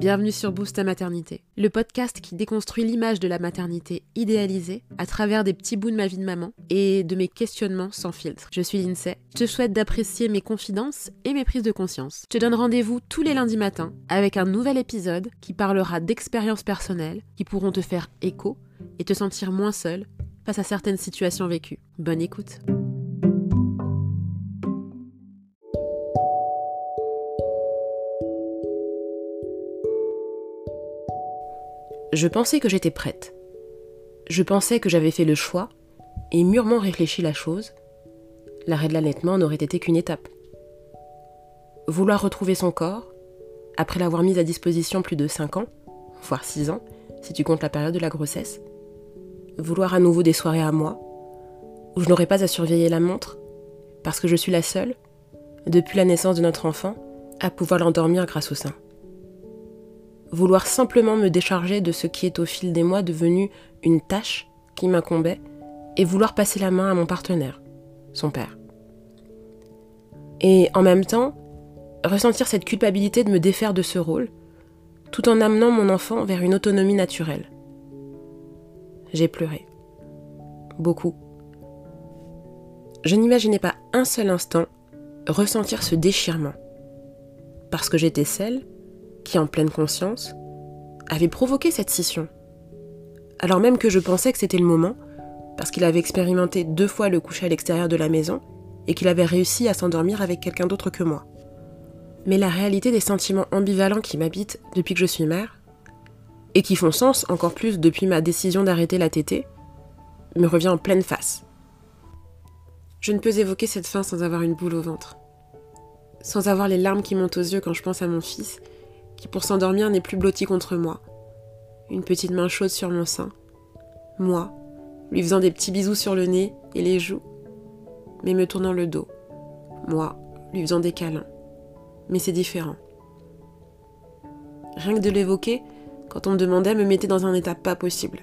Bienvenue sur Boost ta maternité, le podcast qui déconstruit l'image de la maternité idéalisée à travers des petits bouts de ma vie de maman et de mes questionnements sans filtre. Je suis Lindsay, je te souhaite d'apprécier mes confidences et mes prises de conscience. Je te donne rendez-vous tous les lundis matins avec un nouvel épisode qui parlera d'expériences personnelles qui pourront te faire écho et te sentir moins seul face à certaines situations vécues. Bonne écoute. Je pensais que j'étais prête. Je pensais que j'avais fait le choix et mûrement réfléchi la chose. L'arrêt de l'allaitement n'aurait été qu'une étape. Vouloir retrouver son corps, après l'avoir mis à disposition plus de 5 ans, voire 6 ans, si tu comptes la période de la grossesse. Vouloir à nouveau des soirées à moi, où je n'aurais pas à surveiller la montre, parce que je suis la seule, depuis la naissance de notre enfant, à pouvoir l'endormir grâce au sein vouloir simplement me décharger de ce qui est au fil des mois devenu une tâche qui m'incombait, et vouloir passer la main à mon partenaire, son père. Et en même temps, ressentir cette culpabilité de me défaire de ce rôle, tout en amenant mon enfant vers une autonomie naturelle. J'ai pleuré. Beaucoup. Je n'imaginais pas un seul instant ressentir ce déchirement. Parce que j'étais celle qui, en pleine conscience, avait provoqué cette scission. Alors même que je pensais que c'était le moment, parce qu'il avait expérimenté deux fois le coucher à l'extérieur de la maison et qu'il avait réussi à s'endormir avec quelqu'un d'autre que moi. Mais la réalité des sentiments ambivalents qui m'habitent depuis que je suis mère, et qui font sens encore plus depuis ma décision d'arrêter la tétée, me revient en pleine face. Je ne peux évoquer cette fin sans avoir une boule au ventre, sans avoir les larmes qui montent aux yeux quand je pense à mon fils qui pour s'endormir n'est plus blotti contre moi. Une petite main chaude sur mon sein. Moi, lui faisant des petits bisous sur le nez et les joues, mais me tournant le dos. Moi, lui faisant des câlins. Mais c'est différent. Rien que de l'évoquer, quand on me demandait, me mettait dans un état pas possible.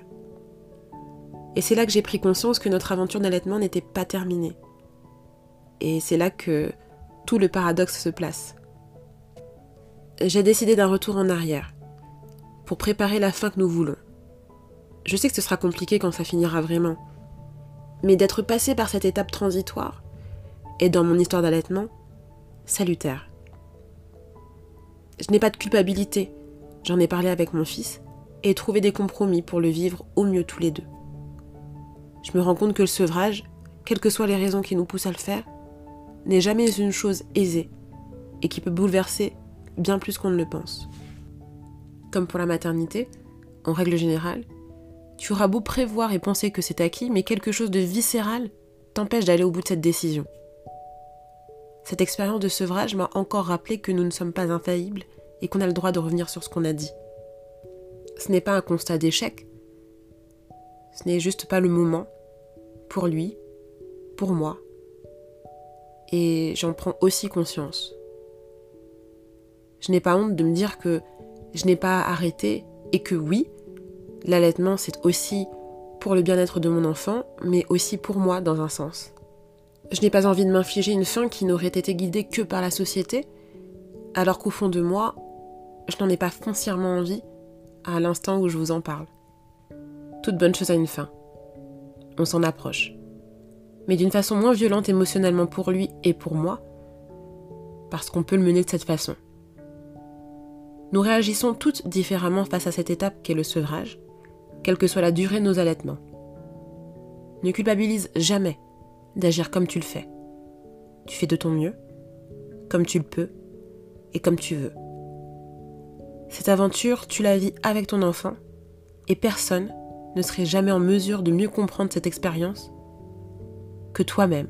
Et c'est là que j'ai pris conscience que notre aventure d'allaitement n'était pas terminée. Et c'est là que tout le paradoxe se place j'ai décidé d'un retour en arrière, pour préparer la fin que nous voulons. Je sais que ce sera compliqué quand ça finira vraiment, mais d'être passé par cette étape transitoire, et dans mon histoire d'allaitement, salutaire. Je n'ai pas de culpabilité, j'en ai parlé avec mon fils, et trouvé des compromis pour le vivre au mieux tous les deux. Je me rends compte que le sevrage, quelles que soient les raisons qui nous poussent à le faire, n'est jamais une chose aisée, et qui peut bouleverser bien plus qu'on ne le pense. Comme pour la maternité, en règle générale, tu auras beau prévoir et penser que c'est acquis, mais quelque chose de viscéral t'empêche d'aller au bout de cette décision. Cette expérience de sevrage m'a encore rappelé que nous ne sommes pas infaillibles et qu'on a le droit de revenir sur ce qu'on a dit. Ce n'est pas un constat d'échec, ce n'est juste pas le moment, pour lui, pour moi, et j'en prends aussi conscience. Je n'ai pas honte de me dire que je n'ai pas arrêté et que oui, l'allaitement c'est aussi pour le bien-être de mon enfant, mais aussi pour moi dans un sens. Je n'ai pas envie de m'infliger une fin qui n'aurait été guidée que par la société, alors qu'au fond de moi, je n'en ai pas foncièrement envie à l'instant où je vous en parle. Toute bonne chose a une fin. On s'en approche. Mais d'une façon moins violente émotionnellement pour lui et pour moi, parce qu'on peut le mener de cette façon. Nous réagissons toutes différemment face à cette étape qu'est le sevrage, quelle que soit la durée de nos allaitements. Ne culpabilise jamais d'agir comme tu le fais. Tu fais de ton mieux, comme tu le peux et comme tu veux. Cette aventure, tu la vis avec ton enfant et personne ne serait jamais en mesure de mieux comprendre cette expérience que toi-même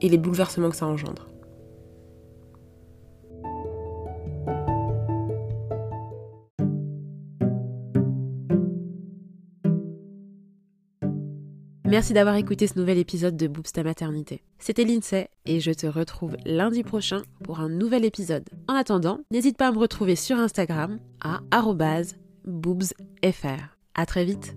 et les bouleversements que ça engendre. Merci d'avoir écouté ce nouvel épisode de Boobs ta maternité. C'était Lindsay et je te retrouve lundi prochain pour un nouvel épisode. En attendant, n'hésite pas à me retrouver sur Instagram à boobsfr. À très vite.